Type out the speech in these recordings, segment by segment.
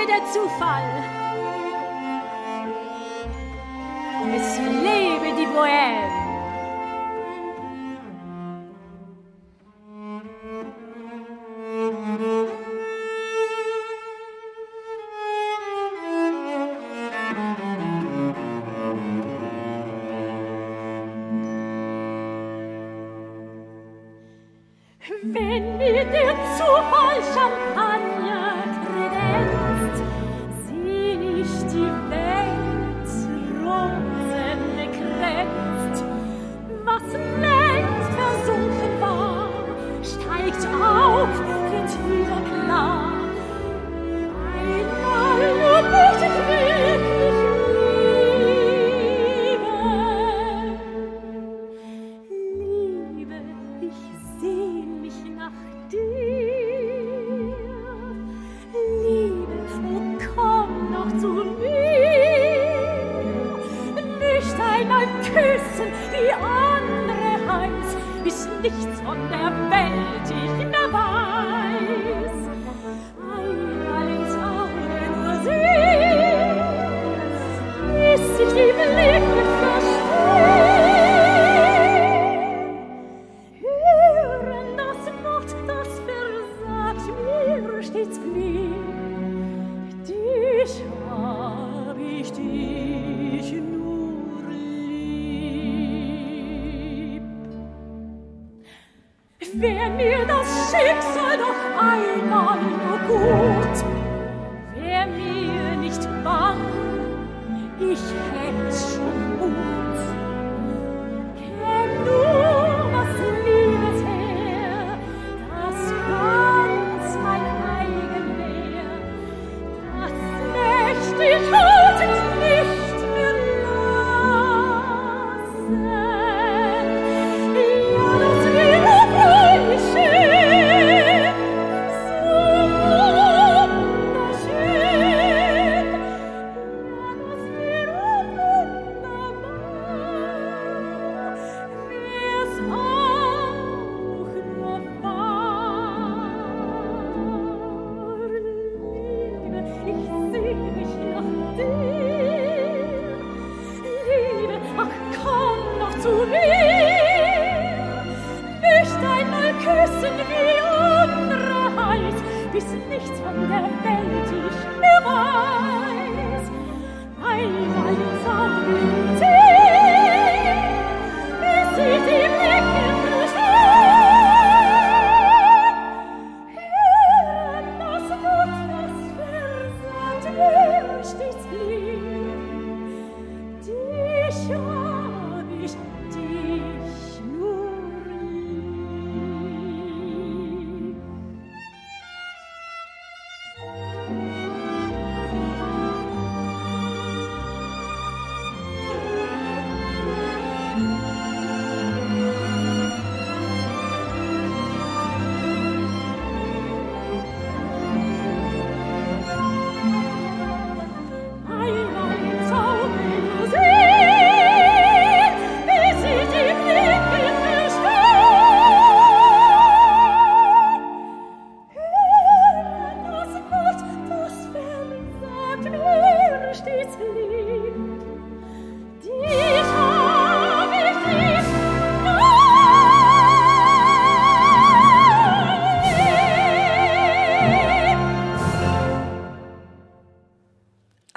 lebe der Zufall. Es lebe die Bohème. Wenn mir der Zufall Champagner einmal küssen wie andere heiß, bis nichts von der Welt ich mehr weiß. Einmal ins Auge nur sehen, bis sich die Blicke verstehen. Hören das Wort, das versagt mir stets blieb. Wär mir das Schicksal doch einmal nur gut, wär mir nicht bang, ich hätt's schon gut. küssen wie andere heiß, bis nichts von der Welt ich mehr weiß. Einmal im Sommer,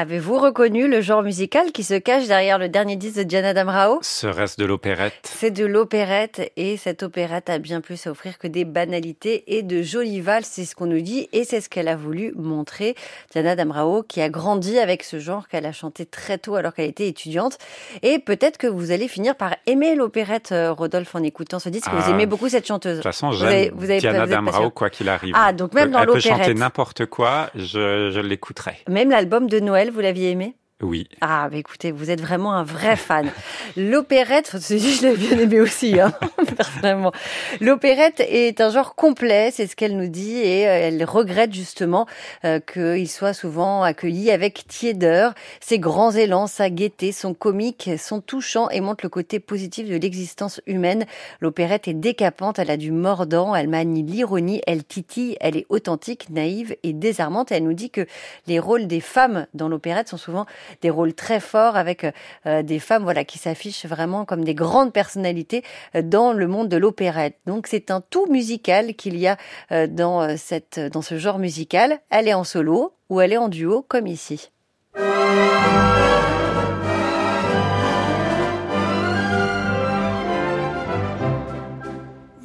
Avez-vous reconnu le genre musical qui se cache derrière le dernier disque de Diana Damrao? Serait-ce de l'opérette? C'est de l'opérette et cette opérette a bien plus à offrir que des banalités et de jolies valses, c'est ce qu'on nous dit et c'est ce qu'elle a voulu montrer. Diana Damrao qui a grandi avec ce genre qu'elle a chanté très tôt alors qu'elle était étudiante et peut-être que vous allez finir par aimer l'opérette, euh, Rodolphe, en écoutant ce disque. Ah, vous aimez beaucoup cette chanteuse. De toute façon, Vous avez- j'aime Diana Damrao quoi qu'il arrive. Ah, donc même dans Elle peut chanter l'opérette. n'importe quoi, je, je l'écouterai. Même l'album de Noël, vous l'aviez aimé? Oui. Ah, bah écoutez, vous êtes vraiment un vrai fan. L'opérette, je l'ai bien aimé aussi, hein, personnellement. L'opérette est un genre complet, c'est ce qu'elle nous dit, et euh, elle regrette justement euh, qu'il soit souvent accueilli avec tiédeur. Ses grands élans, sa gaieté, son comique sont touchants et montrent le côté positif de l'existence humaine. L'opérette est décapante, elle a du mordant, elle manie l'ironie, elle titille, elle est authentique, naïve et désarmante. Elle nous dit que les rôles des femmes dans l'opérette sont souvent des rôles très forts avec euh, des femmes voilà qui s'affichent vraiment comme des grandes personnalités euh, dans le monde de l'opérette. Donc c'est un tout musical qu'il y a euh, dans cette dans ce genre musical. Elle est en solo ou elle est en duo comme ici.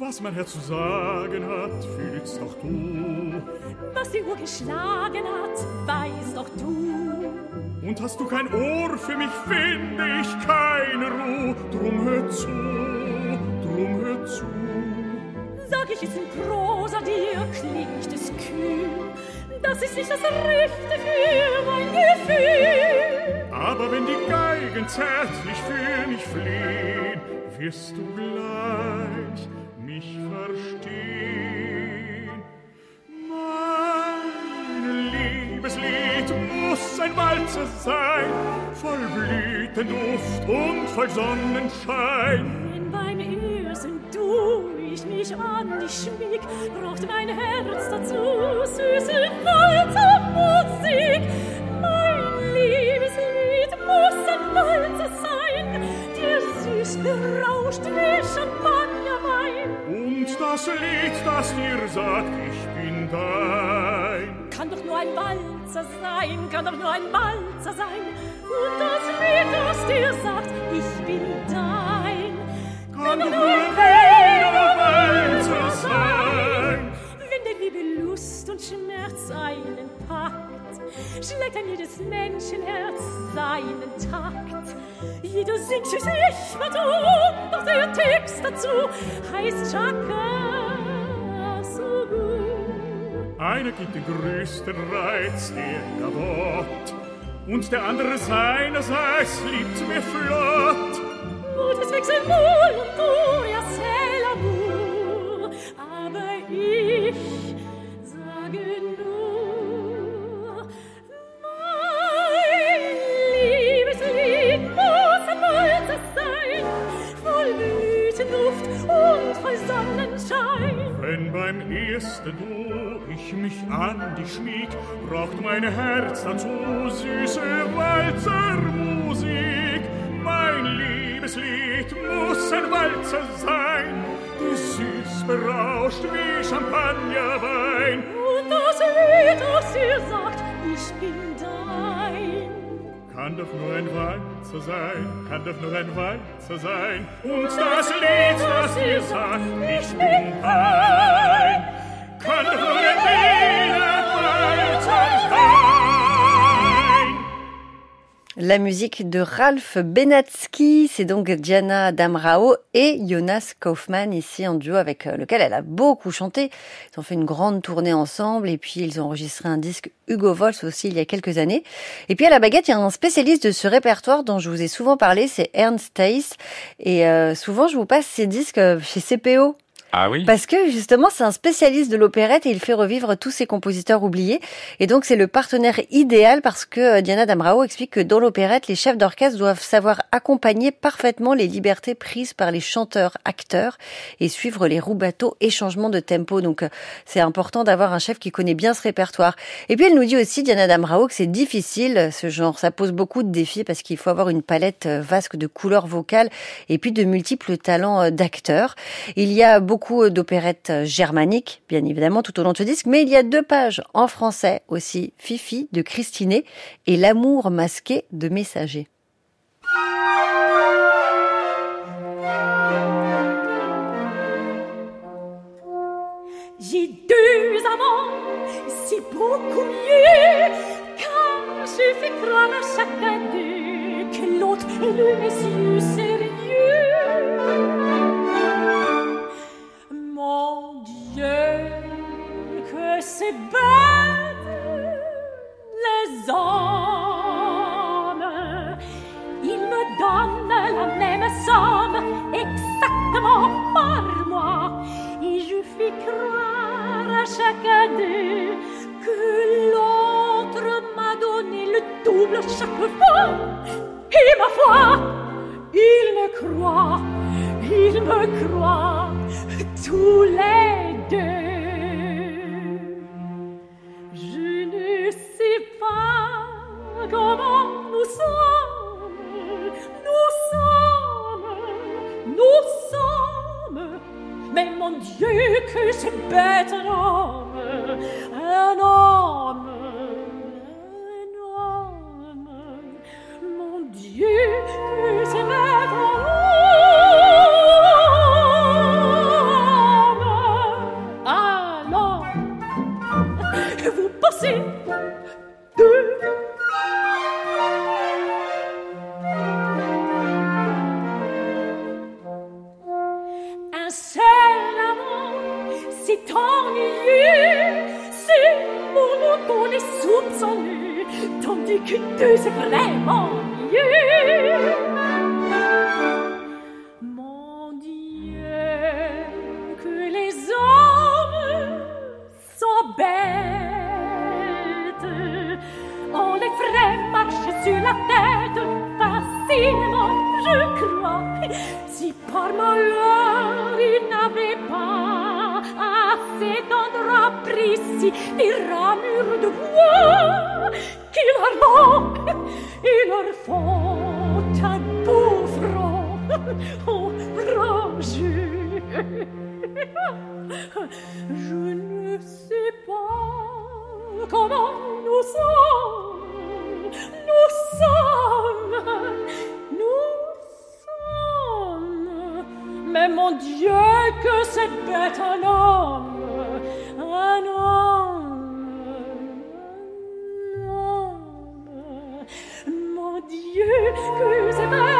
Was mein Herz zu sagen hat, fühlst doch du. Was die Uhr geschlagen hat, weißt doch du. Und hast du kein Ohr für mich, finde ich keine Ruhe. Drum hör zu, drum hör zu. Sag ich es in Prosa, dir klingt es kühl. Das ist nicht das Rechte für mein Gefühl. Aber wenn die Geigen zärtlich für mich flehen, wirst du gleich sein, voll Blütenduft und voll Sonnenschein. Wenn beim ersten Du ich mich an dich schmieg, braucht mein Herz dazu süße Walzermusik. Das Lied, das dir sagt, ich bin dein. Kann doch nur ein Walzer sein, kann doch nur ein Walzer sein. Und das Lied, das dir sagt, ich bin dein. Kann doch nur ein Walzer sein. Wenn der Liebe Lust und Schmerz einen packt, schlägt ein jedes Menschenherz seinen Takt. Jeder singt für sich, warum, doch der Text dazu heißt Chaka Einer gibt den größten Reiz, der Gavotte, und der andere seinerseits liebt mir flott. Und es wechselt wohl und Dur, beim ersten Du ich mich an dich schmieg, braucht mein Herz dazu süße Walzermusik. Mein Liebeslied muss ein Walzer sein, die süß berauscht wie Champagnerwein. Und das Lied, das dir sagt, ich bin. Kann doch nur ein Walzer sein, kann doch nur ein Walzer sein. Und das Lied, das dir sagt, ich bin dein. Kann doch nur ein Wiener Walzer sein. La musique de Ralph Benatsky, c'est donc Diana Damrao et Jonas Kaufmann ici en duo avec euh, lequel elle a beaucoup chanté. Ils ont fait une grande tournée ensemble et puis ils ont enregistré un disque Hugo Vols aussi il y a quelques années. Et puis à la baguette, il y a un spécialiste de ce répertoire dont je vous ai souvent parlé, c'est Ernst Theiss. Et euh, souvent je vous passe ces disques euh, chez CPO. Ah oui Parce que justement, c'est un spécialiste de l'opérette et il fait revivre tous ses compositeurs oubliés. Et donc, c'est le partenaire idéal parce que euh, Diana Damrao explique que dans l'opérette, les chefs d'orchestre doivent savoir accompagner parfaitement les libertés prises par les chanteurs, acteurs et suivre les roubateaux et changements de tempo. Donc, euh, c'est important d'avoir un chef qui connaît bien ce répertoire. Et puis, elle nous dit aussi, Diana Damrao, que c'est difficile, ce genre. Ça pose beaucoup de défis parce qu'il faut avoir une palette euh, vaste de couleurs vocales et puis de multiples talents euh, d'acteurs. Il y a d'opérettes euh, germaniques, bien évidemment, tout au long de ce disque, mais il y a deux pages en français aussi, Fifi de Christinet et L'amour masqué de Messager. J'ai deux amants, c'est beaucoup mieux, car je fais croire à chacun d'eux que l'autre est le monsieur croire à chaque année que l'autre m'a donné le double chaque fois. Et ma foi, il me croit, il me croit tous les deux. Je ne sais pas comment que c'est bête un homme, un homme, un homme. Mon Dieu, que c'est bête un homme. Alors, vous passez deux, c'est vraiment mieux. Mon Dieu, que les hommes sont bêtes, on les ferait marcher sur la tête facilement, je crois, si par malheur ils n'avaient pas assez d'endroits précis, des ramures de bois ombrageux. Je ne sais pas comment nous sommes, nous sommes, nous sommes. Mais mon Dieu, que c'est bête un homme, un homme, un homme. Mon Dieu, que c'est bête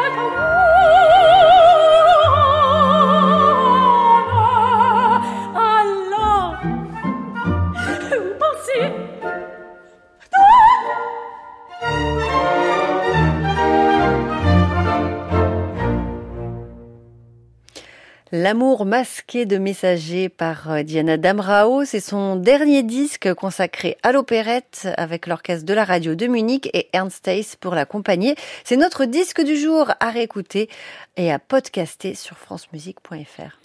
L'amour masqué de messager par euh, Diana Damrao, c'est son dernier disque consacré à l'opérette avec l'orchestre de la radio de Munich et Ernst Stace pour l'accompagner. C'est notre disque du jour à réécouter et à podcaster sur francemusique.fr.